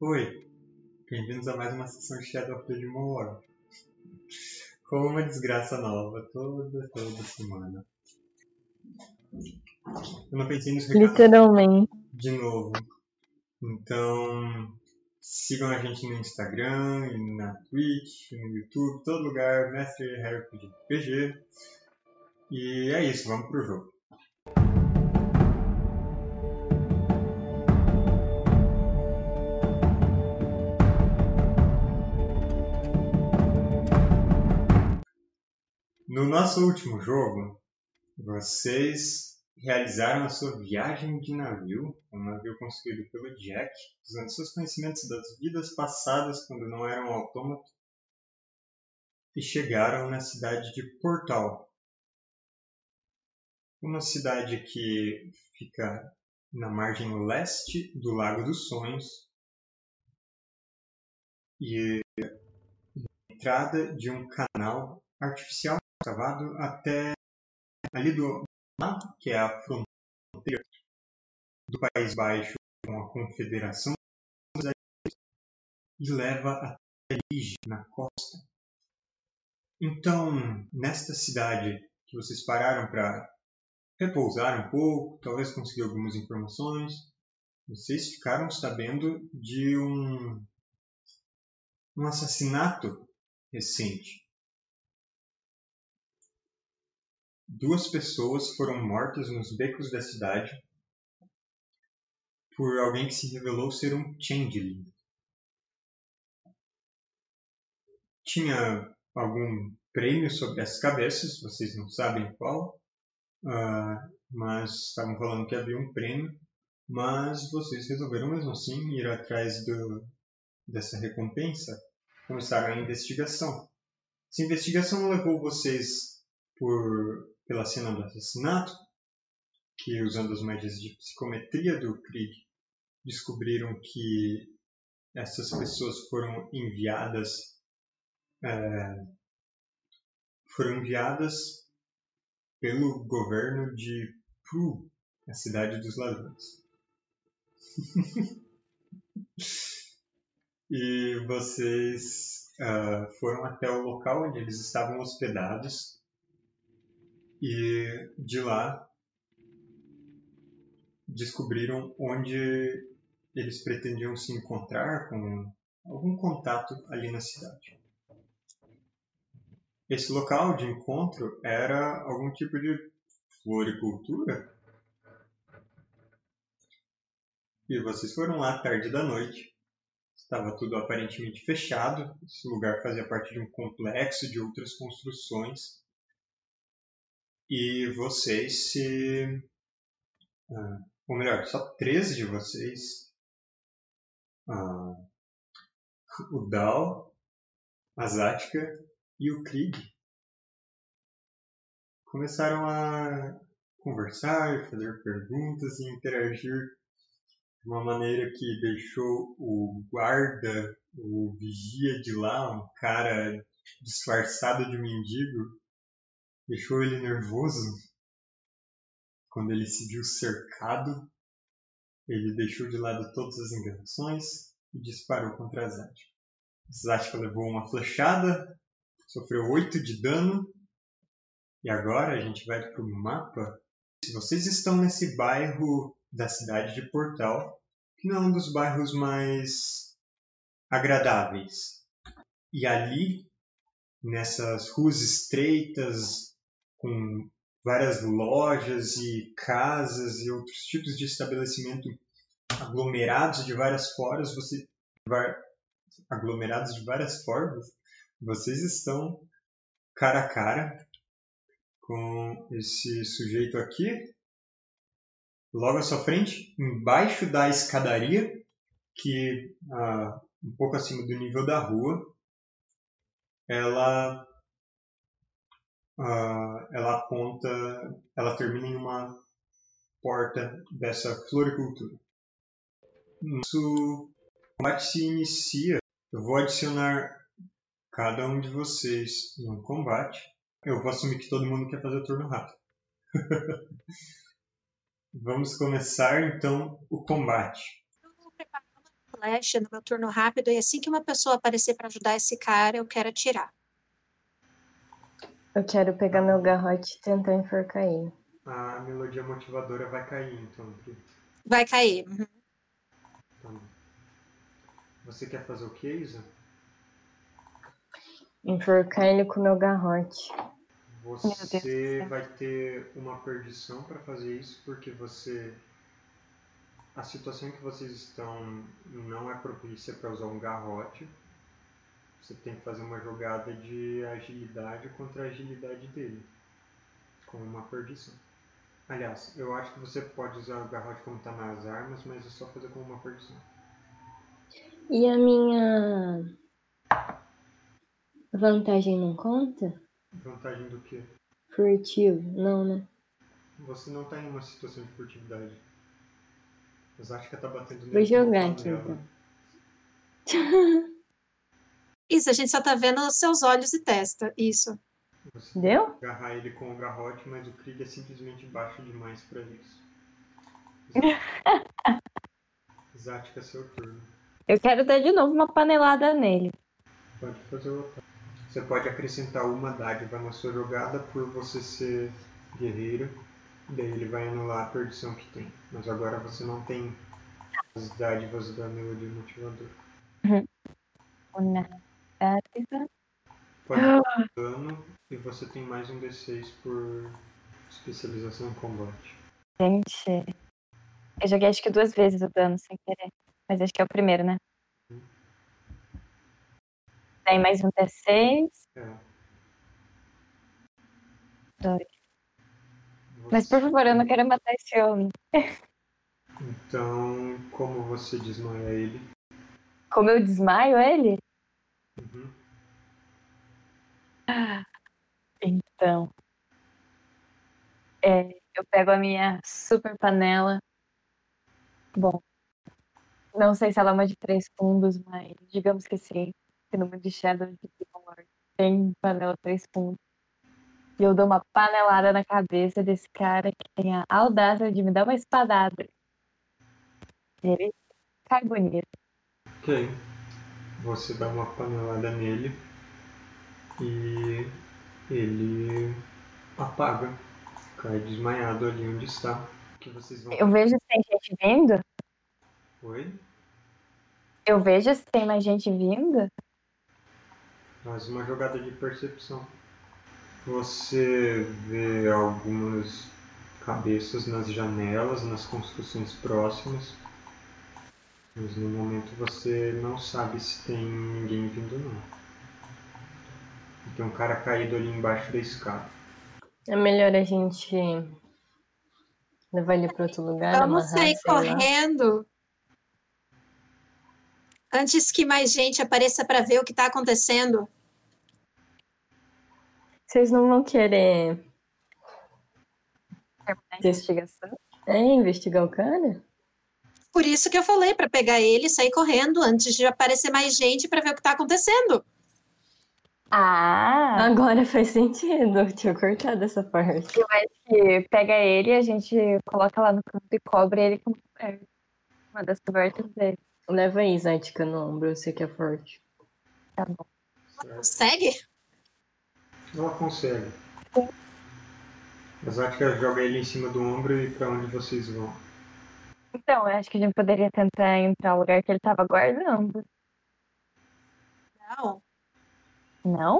Oi, bem-vindos a mais uma sessão de Shadow of the Demon Lord. Com uma desgraça nova toda, toda semana. Eu não pensei nos recados Literalmente. de novo. Então, sigam a gente no Instagram, na Twitch, no YouTube, todo lugar, Mestre RPG PG. E é isso, vamos pro jogo. No nosso último jogo, vocês realizaram a sua viagem de navio, um navio construído pelo Jack, usando seus conhecimentos das vidas passadas quando não eram autômatos, e chegaram na cidade de Portal. Uma cidade que fica na margem leste do Lago dos Sonhos e na entrada de um canal artificial até ali do que é a fronteira do País Baixo com a Confederação e leva até Lige, na costa. Então, nesta cidade que vocês pararam para repousar um pouco, talvez conseguir algumas informações, vocês ficaram sabendo de um, um assassinato recente. Duas pessoas foram mortas nos becos da cidade por alguém que se revelou ser um changeling. Tinha algum prêmio sobre as cabeças, vocês não sabem qual, ah, mas estavam falando que havia um prêmio, mas vocês resolveram mesmo assim ir atrás do, dessa recompensa, começaram a investigação. Essa investigação levou vocês por pela cena do assassinato, que usando as magias de psicometria do Krieg descobriram que essas pessoas foram enviadas é, foram enviadas pelo governo de Pru, a cidade dos ladrões. e vocês ah, foram até o local onde eles estavam hospedados e de lá descobriram onde eles pretendiam se encontrar com algum contato ali na cidade. Esse local de encontro era algum tipo de floricultura. E vocês foram lá tarde da noite. Estava tudo aparentemente fechado. Esse lugar fazia parte de um complexo de outras construções e vocês se. Ah, ou melhor, só 13 de vocês. Ah, o Dal, a Zatka e o Krieg começaram a conversar, fazer perguntas e interagir de uma maneira que deixou o guarda, o vigia de lá, um cara disfarçado de mendigo, deixou ele nervoso quando ele se viu cercado. Ele deixou de lado todas as enganações e disparou contra Zatka. Zatka levou uma flechada, sofreu 8 de dano. E agora a gente vai para o mapa. Se vocês estão nesse bairro da cidade de Portal, que não é um dos bairros mais agradáveis. E ali, nessas ruas estreitas, com várias lojas e casas e outros tipos de estabelecimento aglomerados de várias formas, você aglomerados de várias formas, vocês estão cara a cara com esse sujeito aqui. Logo à sua frente, embaixo da escadaria, que ah, um pouco acima do nível da rua, ela uh, ela aponta, ela termina em uma porta dessa floricultura. Nosso combate se inicia. Eu vou adicionar cada um de vocês no combate. Eu vou assumir que todo mundo quer fazer o turno rápido. Vamos começar então o combate. flecha no meu turno rápido e assim que uma pessoa aparecer para ajudar esse cara, eu quero atirar. Eu quero pegar meu garrote e tentar enforcar ele. A melodia motivadora vai cair, então. Pri. Vai cair. Uhum. Tá bom. Você quer fazer o que, Isa? Enforcar ele com meu garrote. Você vai ter uma perdição para fazer isso, porque você. A situação em que vocês estão não é propícia para usar um garrote. Você tem que fazer uma jogada de agilidade contra a agilidade dele. Com uma perdição. Aliás, eu acho que você pode usar o garrote como está nas armas, mas é só fazer com uma perdição. E a minha vantagem não conta? Vantagem do que? Furtivo? Não, né? Você não está em uma situação de furtividade. Mas acho que tá batendo Vou nele uma jogar aqui então. Isso, a gente só tá vendo os seus olhos e testa. Isso. Você Deu? agarrar ele com o garrote, mas o Krieg é simplesmente baixo demais pra isso. Zática, seu turno. Eu quero dar de novo uma panelada nele. Pode fazer o ataque. Você pode acrescentar uma dádiva na sua jogada por você ser guerreiro. Daí ele vai anular a perdição que tem. Mas agora você não tem as dádivas da melodia motivadora. Uma Pode dar dano e você tem mais um D6 por especialização em combate. Gente. Eu joguei acho que duas vezes o dano sem querer. Mas acho que é o primeiro, né? Daí mais um D6. É. Dois. Mas por favor, eu não quero matar esse homem. Então, como você desmaia ele? Como eu desmaio ele? Uhum. Então. é, eu pego a minha super panela. Bom. Não sei se ela é uma de três fundos, mas digamos que sim. Que no mundo de Shadow de Lord tem panela três fundos. E eu dou uma panelada na cabeça desse cara que tem a audácia de me dar uma espadada. Ele cai bonito. Ok. Você dá uma panelada nele e ele apaga. Cai desmaiado ali onde está. Que vocês vão Eu vejo se tem gente vindo. Oi? Eu vejo se tem mais gente vindo. Faz uma jogada de percepção. Você vê algumas cabeças nas janelas, nas construções próximas. Mas no momento você não sabe se tem ninguém vindo não. E Tem um cara caído ali embaixo da escada. É melhor a gente levar ele para outro lugar, Vamos amarrar, sair sei lá. correndo. Antes que mais gente apareça para ver o que tá acontecendo. Vocês não vão querer Terminar a investigação. é, investigar o cara? Por isso que eu falei para pegar ele e sair correndo antes de aparecer mais gente para ver o que tá acontecendo. Ah! Agora faz sentido. Eu tinha cortado essa parte. Eu acho que pega ele, a gente coloca lá no canto e cobre ele com é, uma das cobertas dele. Leva aí, Zática, no ombro, eu sei que é forte. Tá bom. Certo? Consegue? Ela consegue. A Zatka joga ele em cima do ombro e pra onde vocês vão? Então, eu acho que a gente poderia tentar entrar no lugar que ele tava guardando. Não. Não?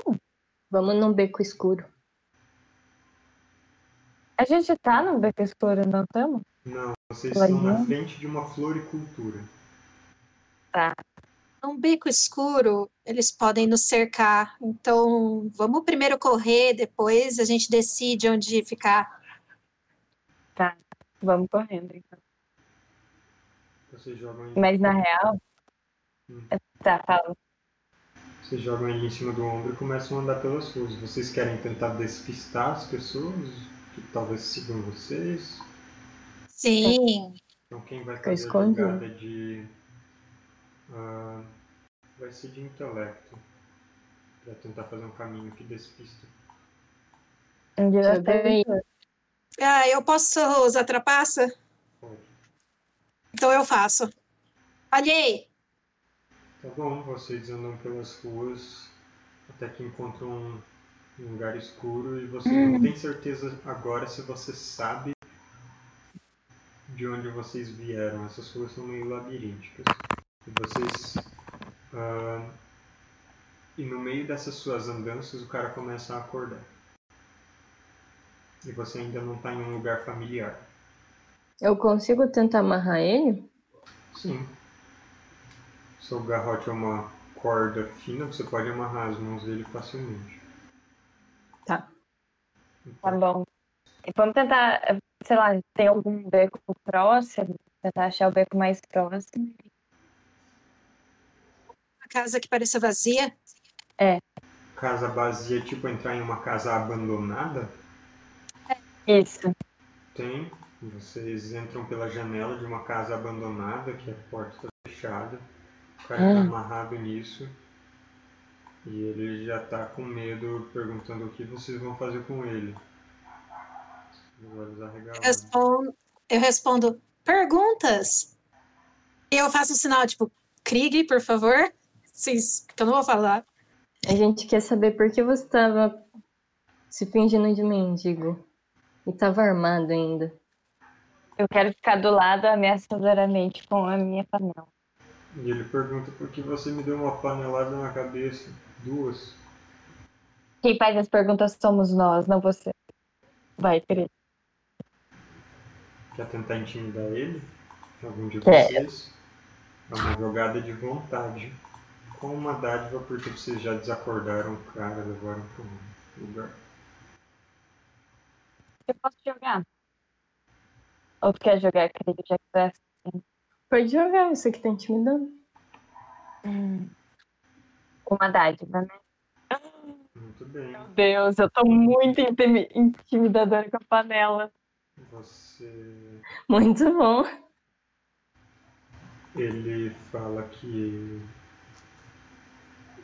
Vamos num beco escuro. A gente tá no beco escuro, não estamos? Não, vocês estão na frente de uma floricultura. Num beco escuro, eles podem nos cercar. Então, vamos primeiro correr, depois a gente decide onde ficar. Vamos correndo, então. Vocês jogam ele, Mas na real. Hum. Tá, fala. vocês jogam ele em cima do ombro e começam a andar pelas ruas. Vocês querem tentar despistar as pessoas que talvez sigam vocês? Sim. Então quem vai fazer a jogada de. ah, vai ser de intelecto. Pra tentar fazer um caminho que despista. Ah, eu posso usar trapaça? Então eu faço. Olhei! Tá bom, vocês andam pelas ruas até que encontram um, um lugar escuro e você não tem certeza agora se você sabe de onde vocês vieram. Essas ruas são meio labirínticas. E vocês. ah, e no meio dessas suas andanças o cara começa a acordar. E você ainda não está em um lugar familiar. Eu consigo tentar amarrar ele? Sim. Seu garrote é uma corda fina, você pode amarrar as mãos dele facilmente. Tá. Tá bom. E vamos tentar, sei lá, tem algum beco próximo? Tentar achar o beco mais próximo. A casa que pareça vazia. Casa vazia, tipo entrar em uma casa abandonada? Isso. Tem. Vocês entram pela janela de uma casa abandonada, que a porta está fechada. O cara está Hum. amarrado nisso. E ele já está com medo, perguntando o que vocês vão fazer com ele. Arregalados. Respondo, eu respondo perguntas. E eu faço um sinal, tipo, Krieg, por favor. Sim, que eu não vou falar. A gente quer saber por que você estava se fingindo de mendigo. E estava armado ainda. Eu quero ficar do lado ameaçadoramente com a minha panela. E ele pergunta por que você me deu uma panelada na cabeça. Duas. Quem faz as perguntas somos nós, não você. Vai, querido. Quer tentar intimidar ele? Algum de Quero. vocês? É uma jogada de vontade. Com uma dádiva, porque vocês já desacordaram o cara, levaram para um lugar. Eu posso jogar? Ou tu quer jogar, querido, já que tu é assim? Pode jogar, isso aqui tá intimidando. Uma dádiva, né? Muito bem. Meu Deus, eu tô muito intimi- intimidadora com a panela. Você. Muito bom. Ele fala que.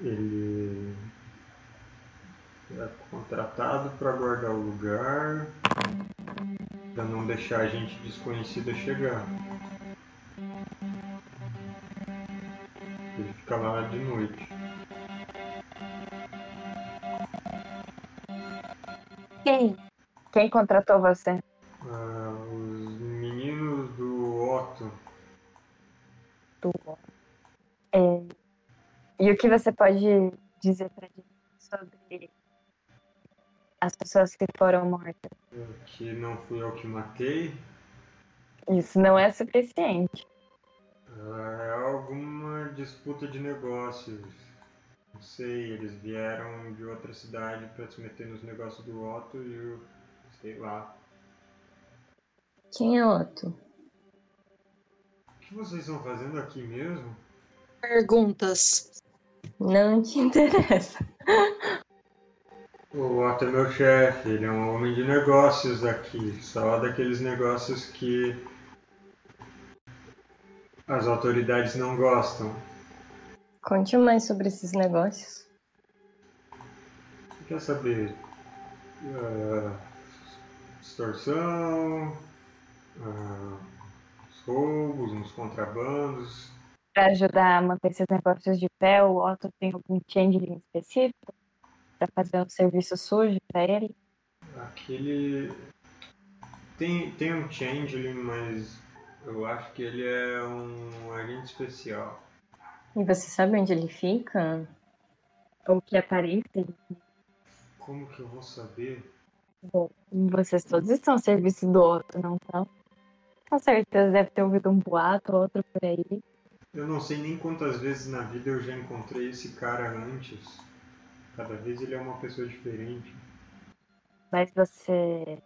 Ele. É contratado para guardar o lugar. Para não deixar a gente desconhecida chegar. Ele fica lá de noite. Quem? Quem contratou você? Ah, os meninos do Otto. Tu. É, E o que você pode dizer pra gente sobre as pessoas que foram mortas? Que não fui eu que matei. Isso não é suficiente. É alguma disputa de negócios. Não sei, eles vieram de outra cidade para se meter nos negócios do Otto e eu. sei lá. Quem é Otto? O que vocês estão fazendo aqui mesmo? Perguntas. Não te interessa. O Otto é meu chefe, ele é um homem de negócios aqui. Só daqueles negócios que as autoridades não gostam. Conte mais sobre esses negócios. Quer saber? ah, extorsão, os roubos, uns contrabandos. Pra ajudar a manter esses negócios de pé, o Otto tem algum changeling específico? Pra fazer um serviço sujo pra ele? Aquele. Tem, tem um changeling, mas eu acho que ele é um agente especial. E você sabe onde ele fica? Ou que aparência? Como que eu vou saber? Bom, vocês todos estão ao serviço do Otto, não estão? Com certeza deve ter ouvido um boato ou outro por aí. Eu não sei nem quantas vezes na vida eu já encontrei esse cara antes. Cada vez ele é uma pessoa diferente. Mas você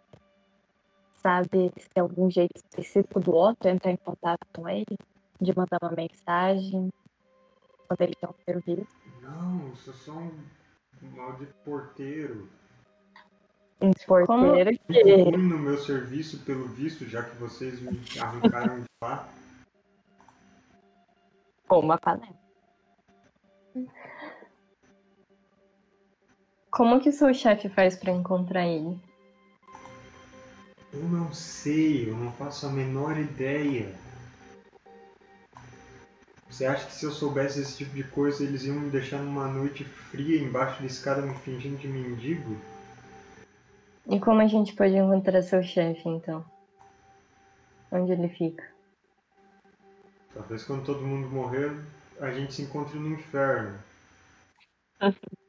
sabe se tem algum jeito específico do Otto entrar em contato com ele? De mandar uma mensagem quando ele tem um serviço? Não, eu sou só um maldito porteiro. Um porteiro Fico que. no meu serviço, pelo visto, já que vocês me arrancaram de lá. Com uma panela. Como que o seu chefe faz pra encontrar ele? Eu não sei, eu não faço a menor ideia. Você acha que se eu soubesse esse tipo de coisa, eles iam me deixar numa noite fria embaixo da escada me fingindo de mendigo? E como a gente pode encontrar seu chefe, então? Onde ele fica? Talvez quando todo mundo morrer, a gente se encontre no inferno.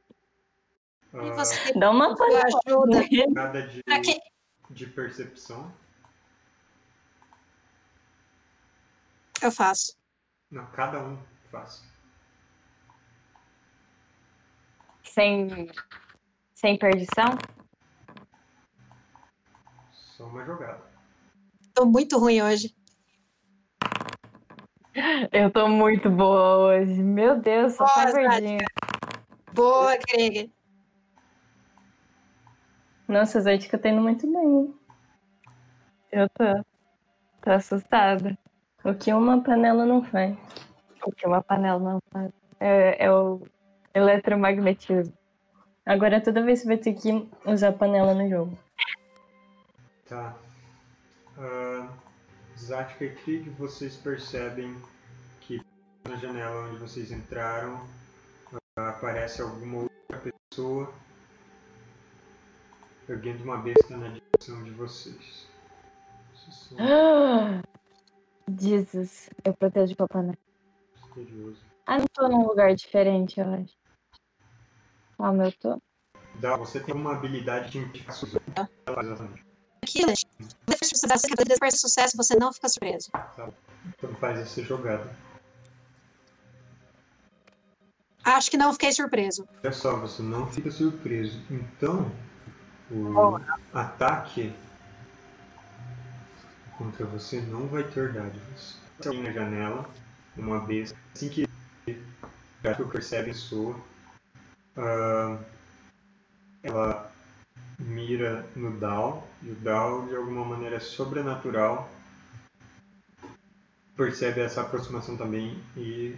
E Ah, você Dá uma ajuda. nada de, Pra quê? de percepção. Eu faço. Não, cada um faz. Sem, sem perdição? Só uma jogada. Tô muito ruim hoje. Eu tô muito boa hoje. Meu Deus, só Boa, tá verdinha. Boa, Greg. Nossa, a tá indo muito bem. hein? Eu tô. Tô assustada. O que uma panela não faz. O que uma panela não faz. É, é o eletromagnetismo. Agora toda vez você vai ter que usar panela no jogo. Tá. Uh, Zatka e Krieg, vocês percebem que na janela onde vocês entraram ah, aparece alguma outra pessoa erguendo uma besta na direção de vocês. É Jesus, eu protejo o Papai Noel. misterioso. Ah, não tô num lugar diferente, eu acho. Calma, eu tô. Dá, você tem uma habilidade de identificar suas exatamente. Aqui. Se você sucesso, você não fica surpreso. Então faz essa jogada. Acho que não fiquei surpreso. Olha só, você não fica surpreso. Então, o ataque contra você não vai ter dádivas. Tem na janela, uma besta. Assim que o percebe a pessoa, ah, ela mira no Dal, e o Dal, de alguma maneira sobrenatural, percebe essa aproximação também e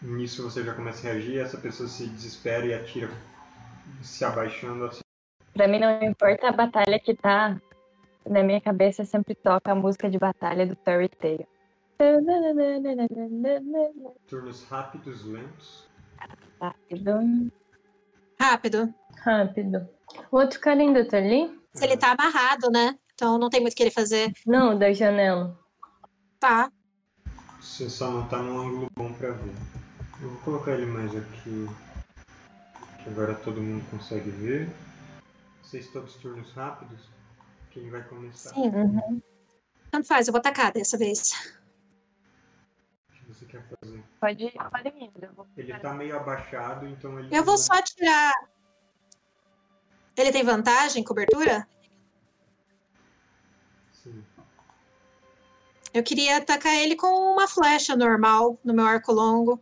nisso você já começa a reagir, essa pessoa se desespera e atira se abaixando assim. Pra mim não importa a batalha que tá. Na minha cabeça sempre toca a música de batalha do Fairy Tail. Turnos rápidos, lentos. Rápido. Rápido. Rápido. O outro cara ainda tá ali? Se ele tá amarrado, né? Então não tem muito o que ele fazer. Não, da janela. Tá. Você só não tá num ângulo bom pra ver. Eu vou colocar ele mais aqui. Que agora todo mundo consegue ver. Vocês todos turnos rápidos? Quem vai começar? Sim. Uhum. Tanto faz, eu vou atacar dessa vez. O que você quer fazer? Pode, pode ir. eu vou- Ele tá meio abaixado, então ele. Eu vou só tirar. Ele tem vantagem, cobertura? Sim. Eu queria atacar ele com uma flecha normal no meu arco longo.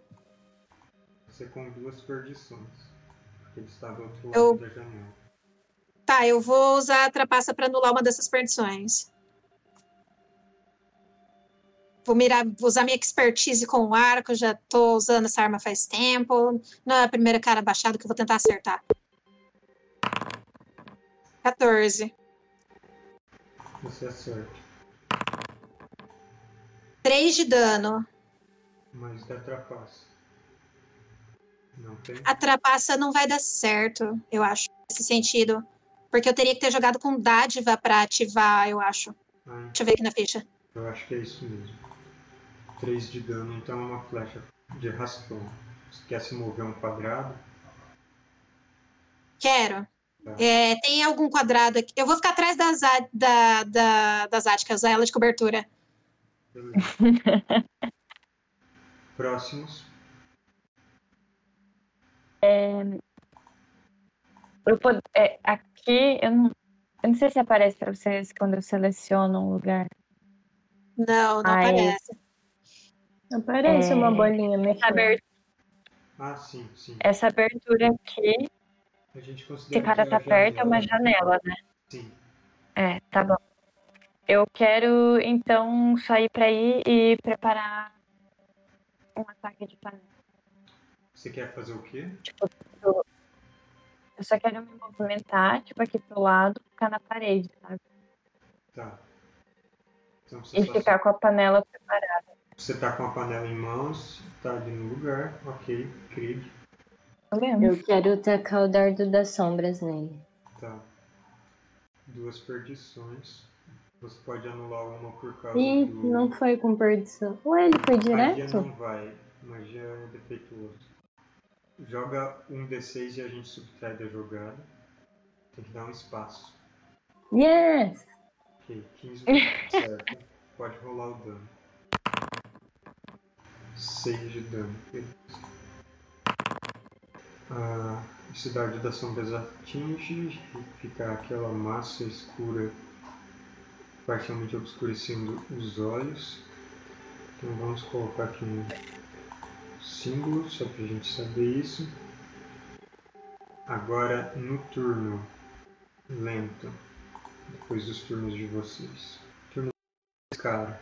Você com duas perdições. Porque ele está do outro lado Eu- da janela. Tá, eu vou usar a trapaça pra anular uma dessas perdições. Vou mirar, vou usar minha expertise com o arco, já tô usando essa arma faz tempo. Não é a primeira cara baixada que eu vou tentar acertar. 14. Você acerta. 3 de dano. Mas dá trapaça. Não tem? A trapaça não vai dar certo, eu acho, nesse sentido. Porque eu teria que ter jogado com dádiva pra ativar, eu acho. Ah, Deixa eu ver aqui na ficha. eu acho que é isso mesmo. 3 de dano, então é uma flecha de raspão. Você quer se mover um quadrado? Quero. Tá. É, tem algum quadrado aqui. Eu vou ficar atrás das, da, da, das áticas, usar ela de cobertura. Próximos. Eu pod- é, aqui, eu não, eu não sei se aparece pra vocês quando eu seleciono um lugar. Não, não aparece. Aparece É. uma bolinha Essa, mexendo. aber- Ah, sim, sim. essa abertura aqui, A gente esse considera cara que tá a perto, é uma janela- janela, né? Sim. É, tá bom. Eu quero, então, sair pra ir e preparar um ataque de panela. Você quer fazer o quê? Tipo, eu, só quero me movimentar, tipo, aqui pro lado, ficar na parede, sabe? Tá. Então você E só ficar com a panela preparada. Você tá com a panela em mãos, tá ali no lugar, ok, Krieg, Eu quero tacar o dardo das sombras nele. tá. Duas perdições. Você pode anular uma por causa Ih, do. não foi com perdição. Ué, ele foi Magia direto? não vai, magia é defeituoso. Joga um D6 e a gente subtrai da jogada. Tem que dar um espaço. Yes! Ok, 15 certo. Pode rolar o dano. 6 de dano. beleza. Esse dardo das sombras atinge, fica aquela massa escura parcialmente obscurecendo os olhos. Então vamos colocar aqui um símbolo só pra gente saber isso. Agora no turno lento depois dos turnos de vocês. Turno desse cara.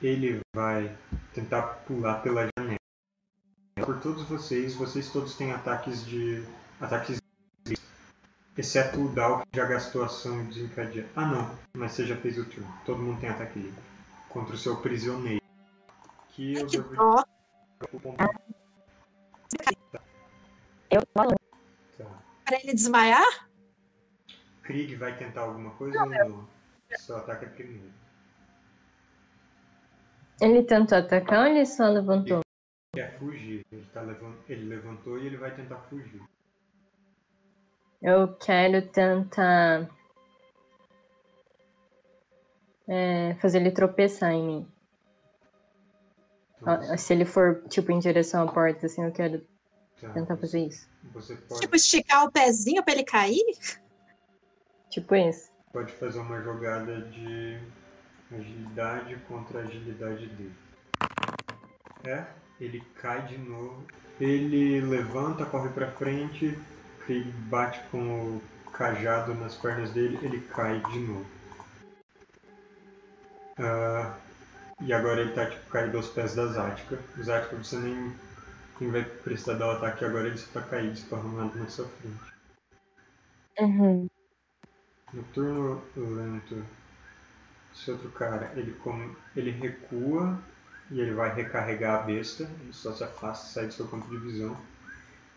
Ele vai tentar pular pela janela. Por todos vocês, vocês todos têm ataques de. ataques exceto o Dal que já gastou ação e desencadeia. Ah não, mas você já fez o turno. Todo mundo tem ataque livre. Contra o seu prisioneiro. Que eu Que ponto. Eu Tá. Pra ele desmaiar? Krieg vai tentar alguma coisa ou não? Só ataca primeiro. Ele tentou atacar ou ele só levantou? quer fugir. Ele, tá levan- ele levantou e ele vai tentar fugir. Eu quero tentar. é, fazer ele tropeçar em mim. Ah, Se ele for, tipo, em direção à porta, assim, eu quero tá, tentar fazer isso. Você pode, Tipo, esticar o pezinho pra ele cair? Tipo isso. pode fazer uma jogada de agilidade contra a agilidade dele. É, ele cai de novo. Ele levanta, corre pra frente, Krieg bate com o cajado nas pernas dele, ele cai de novo. Ah, e agora ele tá tipo caído aos pés da Zática. Zática, você nem, nem vai precisar dar o ataque agora, ele só tá caído, esparramado na sua frente. Uhum. No turno lento, esse outro cara, ele, come, ele recua e ele vai recarregar a besta, ele só se afasta, sai do seu campo de visão.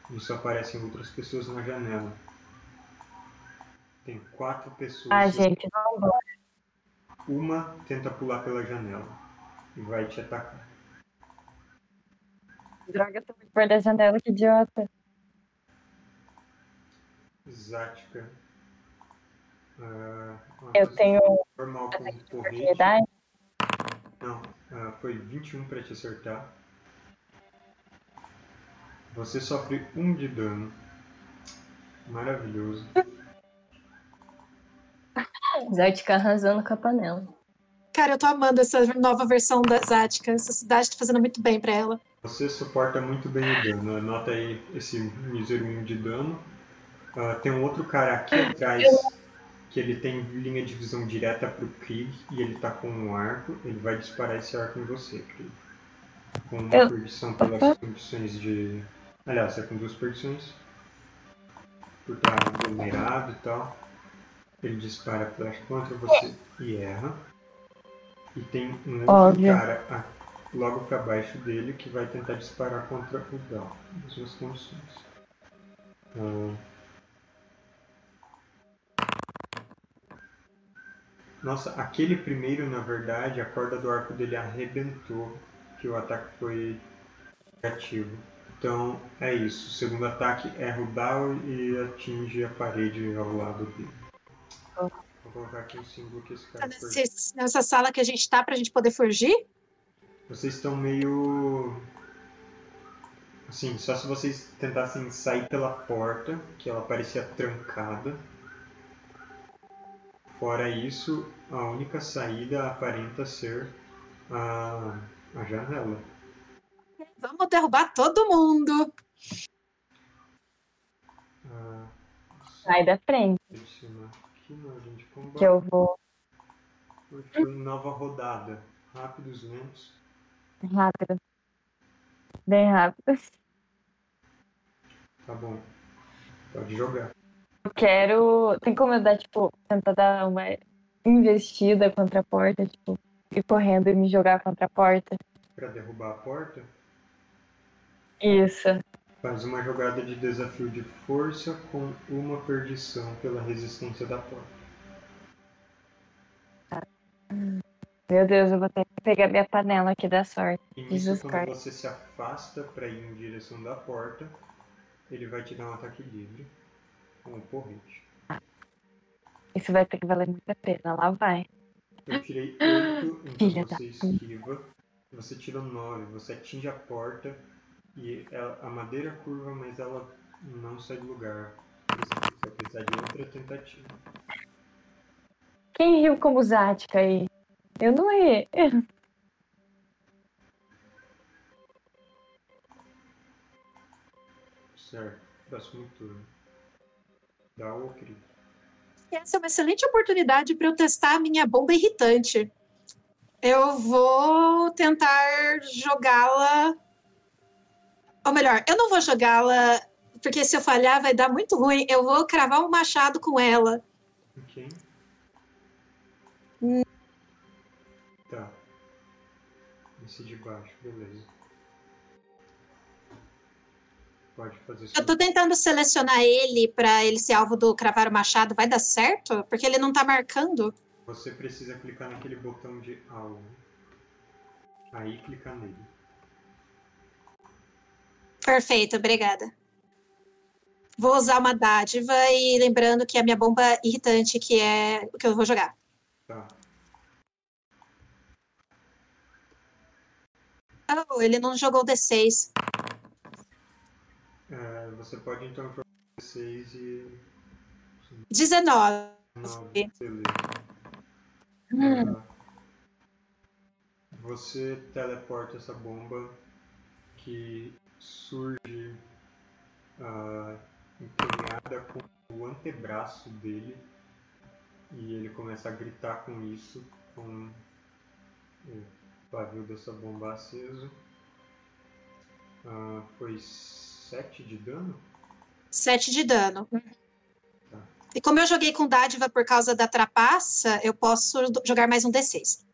E só aparecem outras pessoas na janela. Tem quatro pessoas. Ah, gente, não. Uma tenta pular pela janela e vai te atacar. Droga, tô muito perto da janela, que idiota. Zática. Ah, Eu tenho Normal com oportunidade. Não, ah, foi 21 pra te acertar. Você sofre um de dano. Maravilhoso. Zartka arrasando com a panela. Cara, eu tô amando essa nova versão da Zática. Essa cidade tá fazendo muito bem pra ela. Você suporta muito bem o dano. Anota aí esse 1 de dano. Ah, tem um outro cara aqui atrás que ele tem linha de visão direta pro Krieg e ele tá com um arco. Ele vai disparar esse arco em você, Krieg. Com uma Eu- perdição pelas condições de. Aliás, é com duas perdições. Por estar vulnerado e tal. Ele dispara flash contra você e erra. E tem um outro Óbvio. cara a- logo pra baixo dele que vai tentar disparar contra o Dal. Mesmas condições. Ah. Nossa, aquele primeiro, na verdade, a corda do arco dele arrebentou, que o ataque foi negativo. Então é isso. O segundo ataque erra o Dal e atinge a parede ao lado dele. Vou colocar aqui o símbolo que esse Tá cara foi. nesse- nessa sala que a gente tá pra gente poder fugir? Vocês estão meio. Assim, só se vocês tentassem sair pela porta, que ela parecia trancada. Fora isso, a única saída aparenta ser a, a janela. Vamos derrubar todo mundo. Ah, Sai da frente, combate. que eu vou nova rodada. Rápidos, lentos. rápido. Bem rápido. Tá bom. Pode jogar. Eu quero. Tem como eu dar, tipo, tentar dar uma investida contra a porta, tipo, ir correndo e me jogar contra a porta? Pra derrubar a porta. Isso. Faz uma jogada de desafio de força com uma perdição pela resistência da porta. Meu Deus, eu vou ter que pegar minha panela aqui da sorte. E Jesus quando você se afasta pra ir em direção da porta, ele vai te dar um ataque livre com o porrete. Isso vai ter que valer muito a pena. Lá vai. Eu tirei 8, então Filha da você esquiva. Você tirou 9, você atinge a porta e ela- a madeira curva, mas ela não sai do lugar. Vai precisar de outra tentativa. Quem riu como Zática aí? Eu não ri. Certo, próximo turno. Dá o crítico. Essa é uma excelente oportunidade para eu testar a minha bomba irritante. Eu vou tentar jogá-la. Ou melhor, eu não vou jogá-la, porque se eu falhar vai dar muito ruim. Eu vou cravar um machado com ela. Ok. Hum. Tá. Esse de baixo, beleza. Pode fazer Eu seu tô tentando selecionar ele para ele ser alvo do cravar o machado. Vai dar certo? Porque ele não tá marcando. Você precisa clicar naquele botão de alvo. Aí clicar nele. Perfeito, obrigada. Vou usar uma dádiva e lembrando que é a minha bomba irritante, que é o que eu vou jogar. Tá. Oh, ele não jogou D6. É, você pode então jogar 6 e 19. 9. Beleza. Hum. É, você teleporta essa bomba que surge ah, empenhada com o antebraço dele e ele começa a gritar com isso, com o pavio dessa bomba aceso. Ah, foi 7 de dano? 7 de dano. Tá. E como eu joguei com dádiva por causa da trapaça, eu posso jogar mais um D6.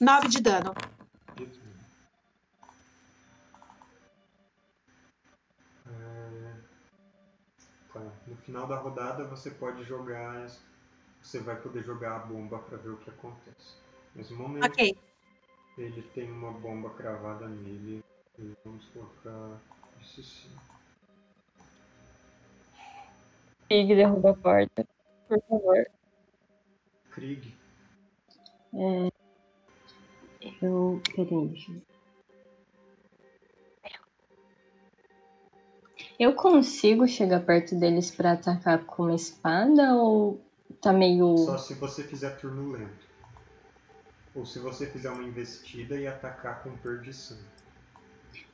9 de dano. É, tá. No final da rodada você pode jogar. Você vai poder jogar a bomba para ver o que acontece. Mas no momento Ok. ele tem uma bomba cravada nele. E vamos colocar isso sim. Pig derruba a porta. Por favor. Krieg, É, eu. Peraí, deixa eu consigo chegar perto deles pra atacar com uma espada ou tá meio. só se você fizer turno lento. Ou se você fizer uma investida e atacar com perdição.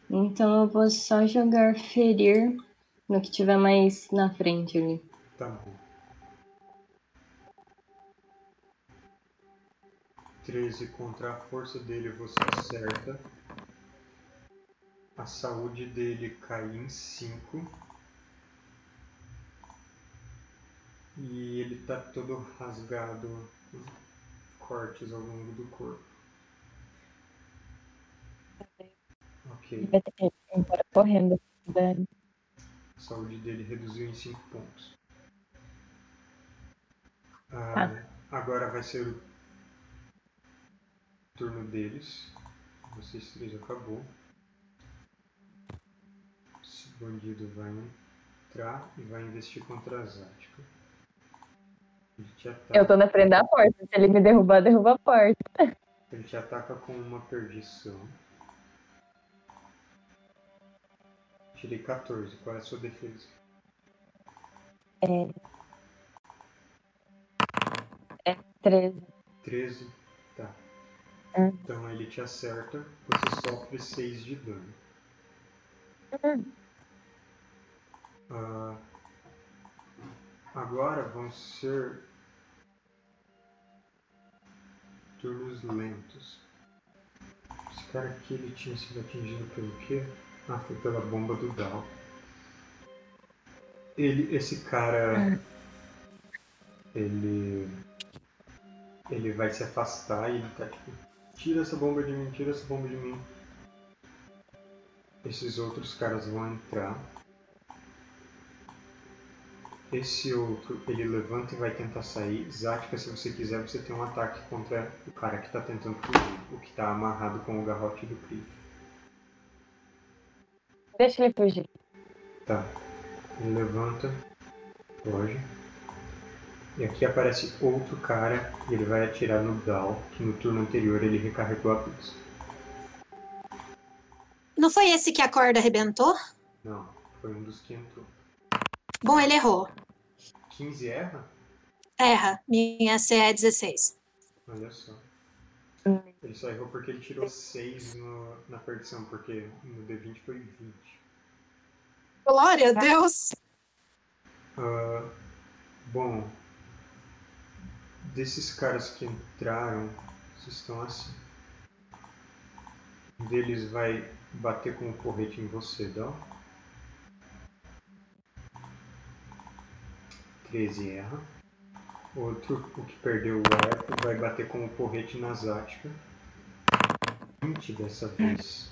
Então eu vou só jogar ferir no que tiver mais na frente ali. Tá bom. 13 contra a força dele você acerta. A saúde dele cai em 5. E ele tá todo rasgado cortes ao longo do corpo. Ok. Ele vai ter que ir embora correndo. Dani. A saúde dele reduziu em 5 pontos. Ah, Agora vai ser o turno deles. Vocês três acabou. Esse bandido vai entrar e vai investir contra a Zática. Eu tô na frente da porta. Se ele me derrubar, derruba a porta. ele te ataca com uma perdição. Tirei 14. Qual é a sua defesa? É 13. 13. Hum. Então ele te acerta, você sofre 6 de dano. Hum. Ah, agora vão ser turnos lentos. Esse cara aqui ele tinha sido atingido pelo quê? Ah, foi pela bomba do Dal. Ele, esse cara, ele, ele vai se afastar e ele tá tipo, tira essa bomba de mim, tira essa bomba de mim. Esses outros caras vão entrar. Esse outro, ele levanta e vai tentar sair. Zatka, se você quiser, você tem um ataque contra o cara que tá tentando fugir. O que tá amarrado com o garrote do Krieg. Deixa ele fugir. Tá. Ele levanta. Pode. E aqui aparece outro cara e ele vai atirar no Dal, que no turno anterior ele recarregou a pista. Não foi esse que a corda arrebentou? Não, foi um dos que entrou. Bom, ele errou. 15 erra? Erra. Minha CE é 16. Olha só. Hum. Ele só errou porque ele tirou 6 no, na perdição, porque no D20 foi 20. Glória a Deus! Ah, bom, desses caras que entraram, vocês estão assim. Um deles vai bater com o porrete em você, dá? 13 erra. Outro, o que perdeu o arco, vai bater com o porrete na Zática. 20 dessa vez.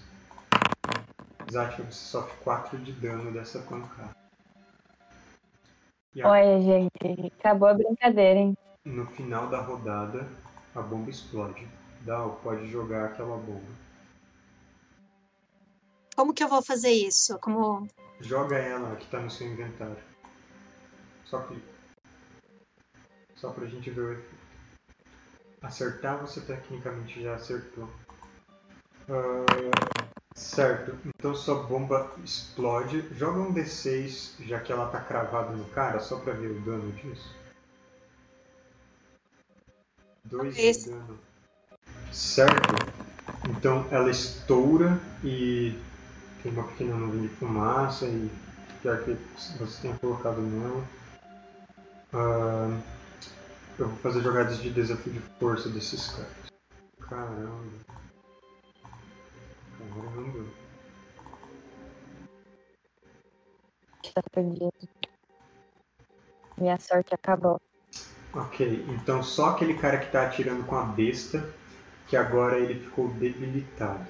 Zática, você sofre 4 de dano dessa pancada. Olha, gente, acabou a brincadeira, hein? No final da rodada, a bomba explode. Dal pode jogar aquela bomba. Como que eu vou fazer isso? Como. Joga ela que tá no seu inventário. Só clica. Só pra gente ver o efeito. Acertar você tecnicamente já acertou. Ah, certo, então sua bomba explode. Joga um D6, já que ela tá cravada no cara, só pra ver o dano disso. 2 de dano. Certo. Então ela estoura e tem uma pequena nuvem de fumaça e quer que você tenha colocado nela. Ah, eu vou fazer jogadas de desafio de força desses caras. Caramba. Caramba. Tá perdido. Minha sorte acabou. Ok, então só aquele cara que tá atirando com a besta, que agora ele ficou debilitado.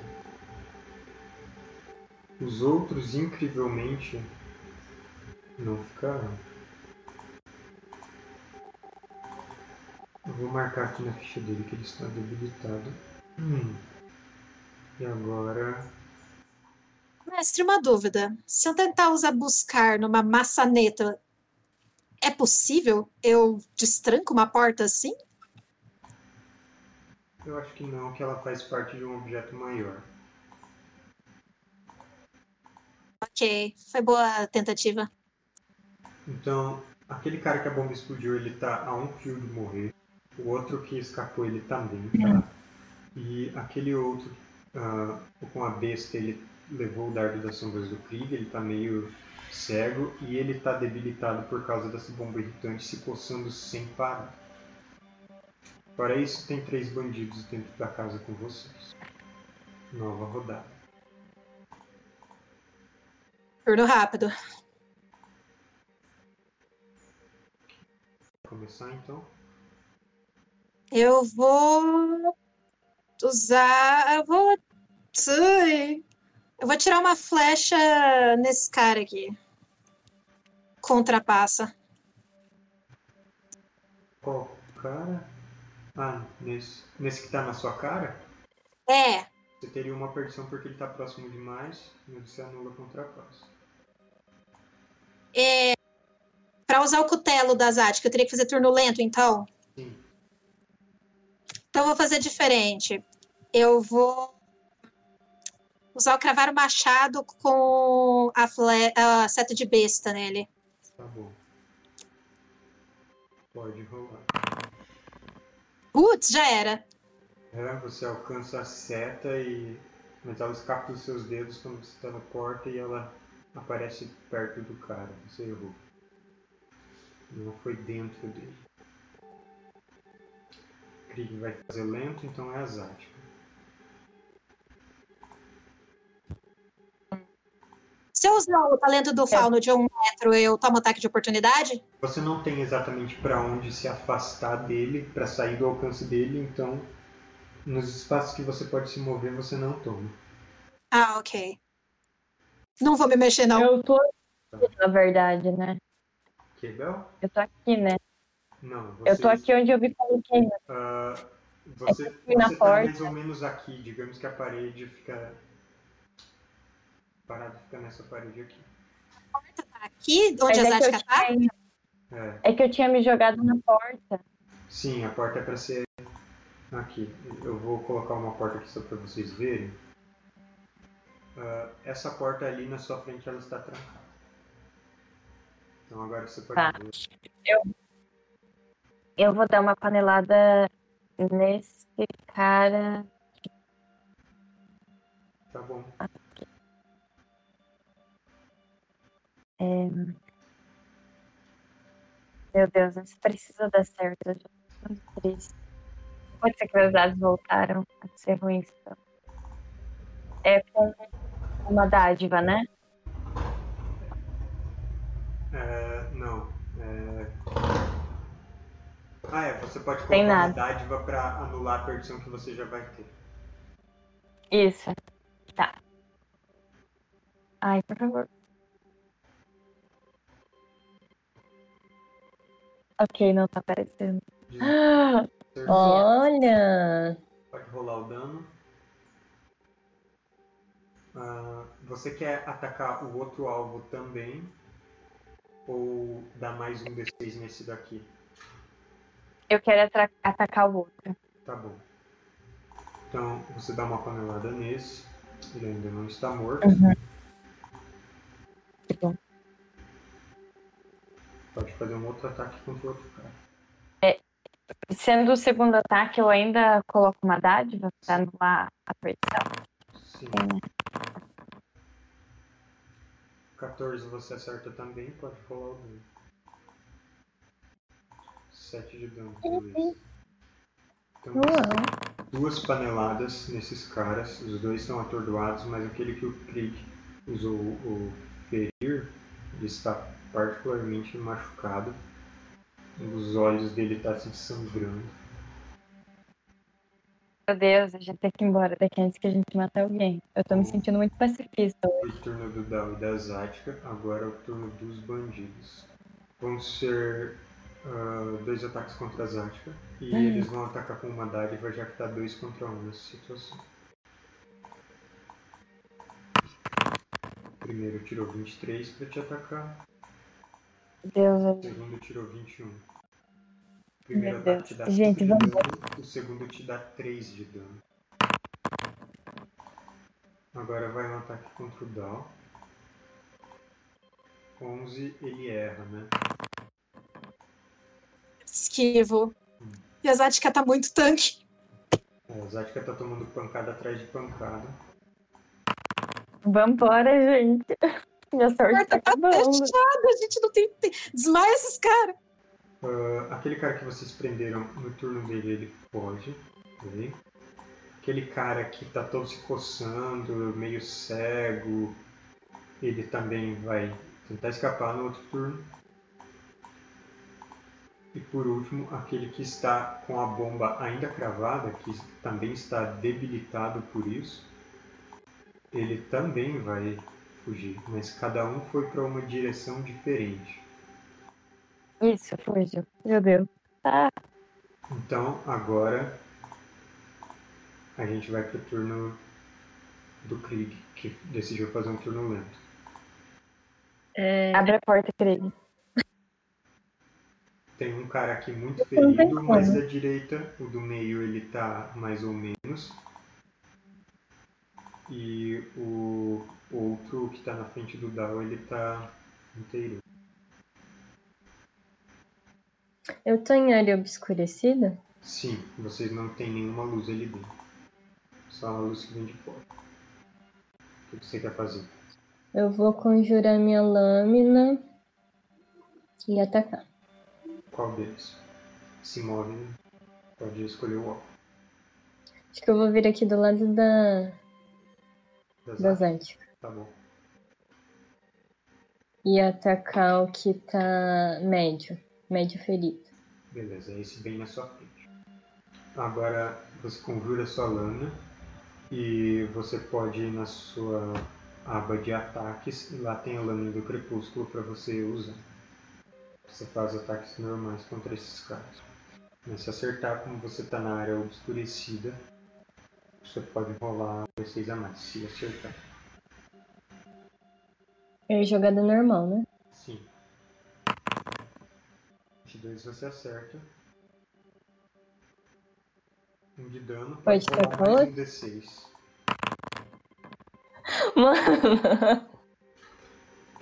Os outros, incrivelmente, não ficaram. Eu vou marcar aqui na ficha dele que ele está debilitado. Hum. E agora. Mestre, uma dúvida. Se eu tentar usar buscar numa maçaneta, é possível? Eu destranco uma porta assim? Eu acho que não, que ela faz parte de um objeto maior. Ok, foi boa a tentativa. Então, aquele cara que a bomba explodiu, ele tá a um fio de morrer. O outro que escapou, ele também tá. E aquele outro ah, com a besta, ele levou o dardo das sombras do Krieg, ele tá meio cego e ele tá debilitado por causa dessa bomba irritante se coçando sem parar. Para isso, tem três bandidos dentro da casa com vocês. Nova rodada. Turno rápido. Começar então? Eu vou usar. Eu vou. Ui. Eu vou tirar uma flecha nesse cara aqui. Contrapassa. Qual cara? Ah, nesse, nesse que tá na sua cara? É, Você teria uma perdição porque ele tá próximo demais, mas você anula contrapasso. é. Pra usar o cutelo da Zática, eu teria que fazer turno lento, então? Sim. Então eu vou fazer diferente. Eu vou usar o cravar o machado com a, fle... a seta de besta nele. Tá bom. Pode rolar. Putz, já era. É, você alcança a seta e. Mas ela escapa dos seus dedos quando você tá na porta e ela aparece perto do cara. Você errou. Não foi dentro dele. Krieg vai fazer lento, então é a Zática. Se eu usar o talento do fauno de um metro, eu tomo ataque de oportunidade? Você não tem exatamente para onde se afastar dele, para sair do alcance dele, então nos espaços que você pode se mover, você não toma. Ah, ok. Não vou me mexer, não. Eu tô aqui, na verdade, né? Que, Bel? Eu tô aqui, né? Não, Eu tô vocês- aqui onde eu vi coloquei. né? Ah, você eu fui na você tá porta. mais ou menos aqui, digamos que a parede fica. Parada fica nessa parede aqui. Aqui, Mas onde a é, que eu Zática tá? tinha, É. é que eu tinha me jogado na porta. Sim, a porta é pra ser aqui. Eu vou colocar uma porta aqui só pra vocês verem. Ah, essa porta ali na sua frente ela está trancada. Então agora você pode Tá. ver. Eu vou dar uma panelada nesse cara. Tá bom. É, Meu Deus, isso precisa dar certo. Eu já tô muito triste. Pode ser que meus dados voltaram a ser ruins. então. É com uma dádiva, né? É, não. É... Ah, é. Você pode colocar uma dádiva pra anular a perdição que você já vai ter. Isso. Tá. Ai, por favor. Ok, não tá aparecendo. Ah. Olha! Pode rolar o dano. Ah, você quer atacar o outro alvo também? Ou dar mais um D6 nesse daqui? Eu quero atacar o outro. Tá bom. Então você dá uma panelada nesse. Ele ainda não está morto. Que Pode fazer um outro ataque contra o outro cara. Sendo o segundo ataque, eu ainda coloco uma dádiva pra anular a perdição. Sim. Sim, né? 14 você acerta também, pode rolar o dano. 7 de dano, beleza. Então, Uau! duas paneladas nesses caras, os dois estão atordoados, mas aquele que o Krieg usou o ferir, ele está particularmente machucado. Os olhos dele estão se sangrando. Meu Deus, a gente tem que ir embora daqui antes que a gente mate alguém. Eu tô me sentindo muito pacifista. Foi o turno do Dal e da Zática, agora é o turno dos bandidos. Vão ser ah, dois ataques contra a Zática e Hum. eles vão atacar com uma dádiva já que tá dois contra um nessa situação. Primeiro tirou 23 para te atacar, Deus, o segundo tirou 21. O primeiro Meu ataque te dá Deus. 5 Gente, de vamos- dano, o segundo te dá 3 de dano. Agora vai um ataque contra o Dal. 11 ele erra, né? Esquivo. E a Zática tá muito tanque. É, a Zatka tá tomando pancada atrás de pancada. Vambora, gente. Minha A sorte porta tá tá acabando. fechada, a gente não tem. tem... Desmaia esses caras. Ah, aquele cara que vocês prenderam no turno dele, ele foge. Aquele cara que tá todo se coçando, meio cego, ele também vai tentar escapar no outro turno. E por último, aquele que está com a bomba ainda cravada, que também está debilitado por isso, ele também vai fugir, mas cada um foi para uma direção diferente. Isso, fugiu. Meu Deus. Tá. Então agora a gente vai pro turno do Krieg, que decidiu fazer um turno lento. É, Abre a porta, Craig. Tem um cara aqui muito ferido, mas da direita, o do meio ele tá mais ou menos. E o outro que tá na frente do Dal, ele tá inteiro. eu tô em área obscurecida? Sim, vocês não tem nenhuma luz ali dentro. Só a luz que vem de fora. O que você quer fazer? Eu vou conjurar minha lâmina e atacar. Qual deles? Se move, pode escolher o alvo. Acho que eu vou vir aqui do lado da, Das da artes. Tá bom. e atacar o que tá médio. Médio ferido. Beleza, esse bem na sua frente. Agora você conjura sua lâmina e você pode ir na sua aba de ataques e lá tem a lâmina do crepúsculo para você usar. Você faz ataques normais contra esses caras. Mas se acertar, como você está na área obscurecida, você pode rolar D6 a mais, se acertar. É jogada normal, né? Sim. 22 você acerta. Um de dano. Pode rolar mais um D6. Mano.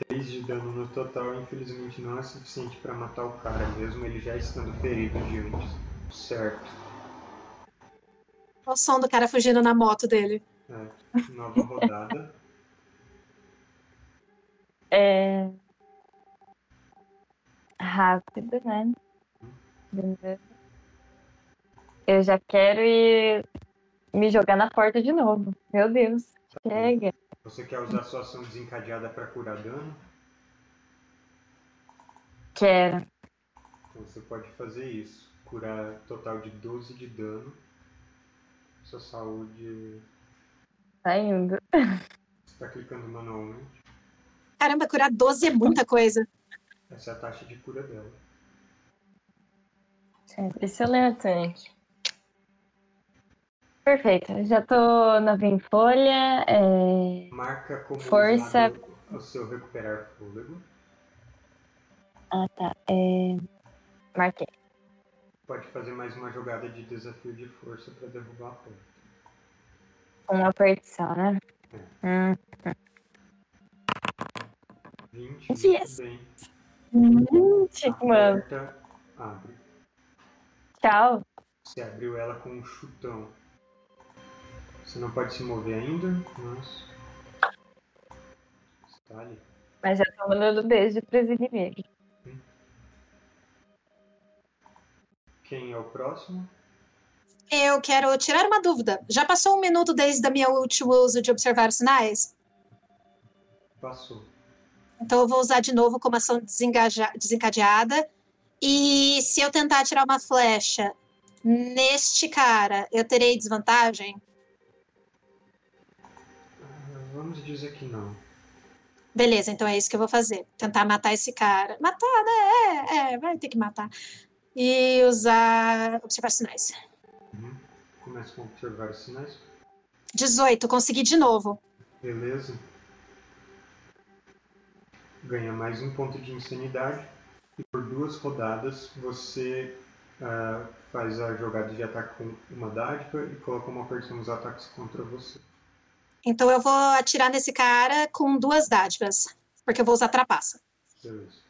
3 de dano no total, infelizmente não é suficiente para matar o cara, mesmo ele já estando ferido de antes. Certo. Olha o som do cara fugindo na moto dele. É. Nova rodada. É... Rápido, né? Eu já quero ir me jogar na porta de novo. Meu Deus. Chega. Você quer usar sua ação desencadeada para curar dano? Quero. Então você pode fazer isso. Curar total de 12 de dano. Sua saúde. Tá indo. Você está clicando manualmente. Caramba, curar 12 é muita coisa. Essa é a taxa de cura dela. É aleatório. Perfeito. Já tô nova em folha. É... Marca como Força. o seu recuperar fôlego. Ah, tá. É... Marquei. Pode fazer mais uma jogada de desafio de força para derrubar a porta. Um aperto só, né? Hum. 20, Yes. muito bem. Hum, A Chico, mano. porta abre. Tchau. Você abriu ela com um chutão. Você não pode se mover ainda, mas. Está ali. Mas já tô mandando beijo pros inimigos. Quem é o próximo? Eu quero tirar uma dúvida. Já passou um minuto desde a minha último uso de observar os sinais? Passou. Então eu vou usar de novo como ação desencadeada. E se eu tentar tirar uma flecha neste cara, eu terei desvantagem? Vamos dizer que não. Beleza, então é isso que eu vou fazer. Tentar matar esse cara. Matar, né? É, é, vai ter que matar. E usar observar sinais. Uhum. Começa com observar os sinais. 18, consegui de novo. Beleza. Ganha mais um ponto de insanidade. E por duas rodadas você ah, faz a jogada de ataque com uma dádiva e coloca uma pessoa nos ataques contra você. Então eu vou atirar nesse cara com duas dádivas. Porque eu vou usar trapaça. Beleza.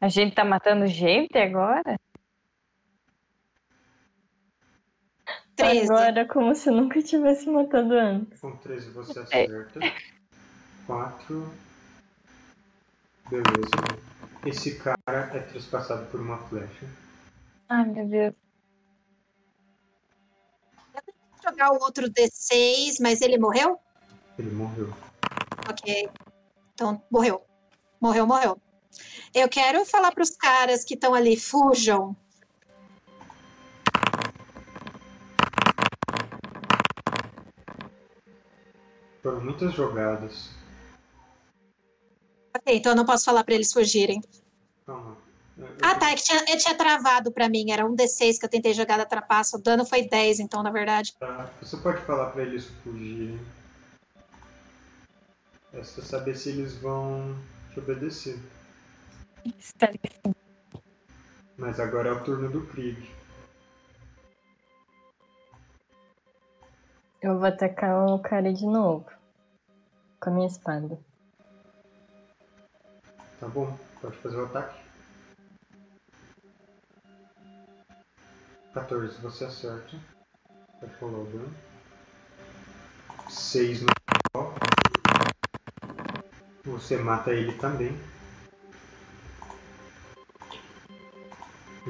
A gente tá matando gente agora? 13. Agora, como se nunca tivesse matado antes. Com 13 você acerta. 4. Beleza. Esse cara é trespassado por uma flecha. Ai, meu Deus. Vou jogar o outro D6, mas ele morreu? Ele morreu. Ok. Então, morreu. Morreu, morreu. Eu quero falar para os caras que estão ali, fujam. Foram muitas jogadas. Ok, então eu não posso falar para eles fugirem. Calma. Eu- eu- Ah, tá. É que tinha, é, tinha travado para mim. Era um D6 que eu tentei jogar da trapaça. O dano foi 10, então, na verdade. Tá, Você pode falar pra eles fugirem. É só saber se eles vão te obedecer. Espero que sim. Mas agora é o turno do Krieg. Eu vou atacar o cara de novo. Com a minha espada. Tá bom, pode fazer o ataque. 14, você acerta. Pode rolar o dano. 6 no. Você mata ele também.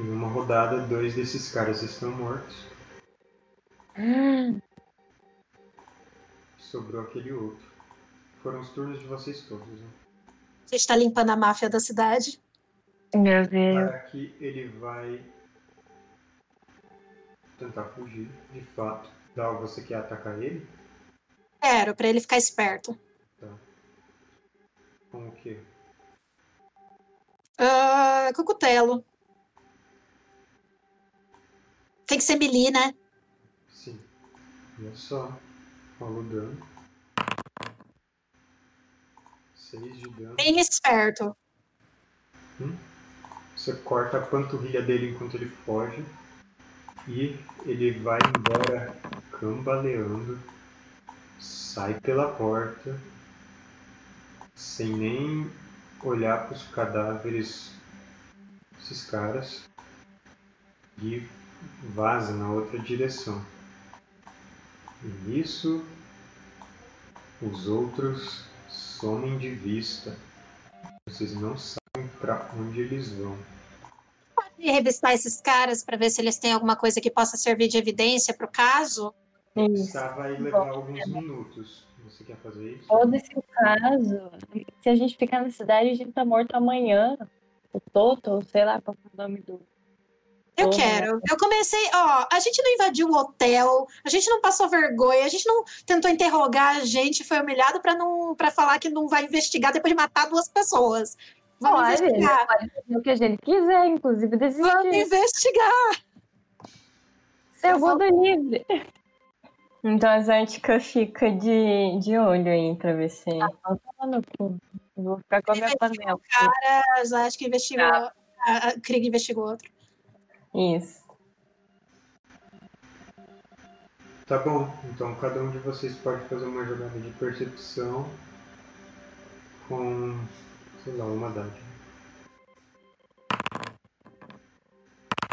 Em uma rodada, dois desses caras estão mortos. Sobrou aquele outro. Foram os turnos de vocês todos, né? A gente tá limpando a máfia da cidade. Meu Deus. Para que ele vai tentar fugir, de fato. Dal, você quer atacar ele? Quero, pra ele ficar esperto. Com o quê? Ah, com o cutelo. Tem que ser melee, né? Sim. Olha só. Rola o dano. 6 de dano. Bem esperto. Você corta a panturrilha dele enquanto ele foge. E ele vai embora cambaleando. Sai pela porta. Sem nem olhar para os cadáveres desses caras. E vaza na outra direção. E nisso, os outros somem de vista. Vocês não sabem para onde eles vão. E revistar esses caras pra ver se eles têm alguma coisa que possa servir de evidência pro caso. Isso. Tá, vai levar alguns minutos. Você quer fazer isso? Foda-se o caso. Se a gente ficar na cidade, a gente tá morto amanhã. O Toto, sei lá qual é o nome do. Eu Porra. quero. Eu comecei, ó, a gente não invadiu o hotel, a gente não passou vergonha, a gente não tentou interrogar a gente, foi humilhado pra não para falar que não vai investigar depois de matar duas pessoas. Vamos Pode, investigar. pode fazer o que a gente quiser, inclusive Vamos desistir. investigar. Eu vou do livre. Então a Zártica fica de, de olho aí pra ver se. No cu. Eu Vou ficar com a minha panela. Mas acho que investigou. A, a Krieg investigou outro. Isso. Tá bom, então cada um de vocês pode fazer uma jogada de percepção com, sei lá, uma dádiva.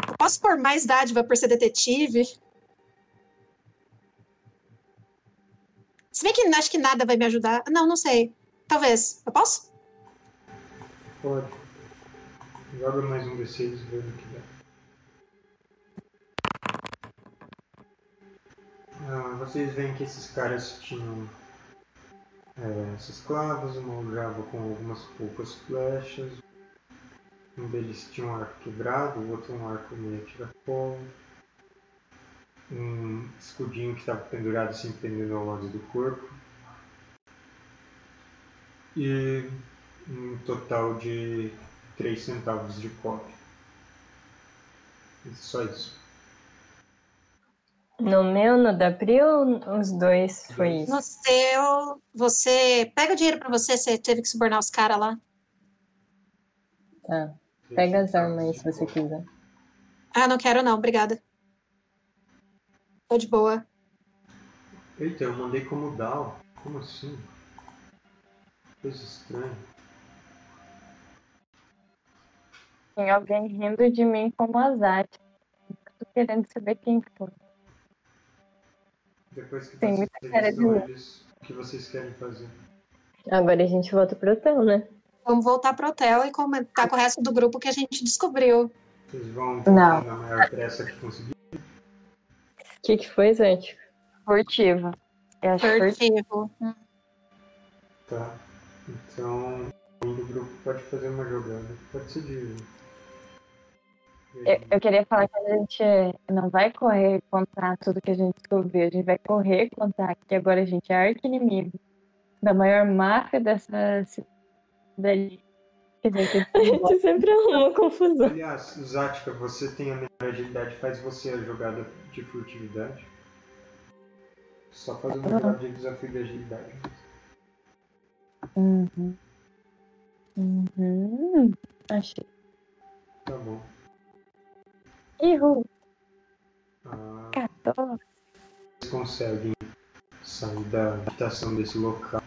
Eu posso pôr mais dádiva por ser detetive? Se bem que acho que nada vai me ajudar. Não, não sei. Talvez. Eu posso? Pode. Joga mais um D6 e vê o que dá. Ah, vocês veem que esses caras tinham é, essas clavas, uma aljava com algumas poucas flechas. Um deles tinha um arco quebrado, o outro um arco meio tirafogo. Um escudinho que estava pendurado assim, pendendo ao lado do corpo. E um total de 3 centavos de cobre. Só isso. No meu, no da Pri ou os dois foi isso? No seu, você pega o dinheiro pra você, você teve que subornar os caras lá. Tá. Pega as armas aí se você quiser. Ah, não quero não, obrigada. Tô de boa. Eita, eu mandei como down. Como assim? Coisa estranha. Tem alguém rindo de mim como azar. Tô querendo saber quem foi. Depois que Tem vocês muita cara de eles, o que vocês querem fazer? Agora a gente volta pro hotel, né? Vamos voltar pro hotel e comentar com o resto do grupo que a gente descobriu. Vocês vão Não. na maior pressa que conseguir? O que, que foi, Zártica? Furtiva. Eu acho furtiva. Furtivo. Tá. Então, do grupo pode fazer uma jogada. Pode ser de. Eu, eu queria falar que a gente não vai correr e contar tudo que a gente descobriu. A gente vai correr e contar que agora a gente é arqui-inimigo da maior máfia dessa cidade. Quer dizer, que A gente sempre arruma confusão. Aliás, Zática, você tem a menor agilidade, faz você a jogada de furtividade. Só faz uma jogada de desafio de agilidade. Uhum. Uhum. Achei. Tá bom. Ihu! Ah, 14. Vocês conseguem sair da habitação desse local.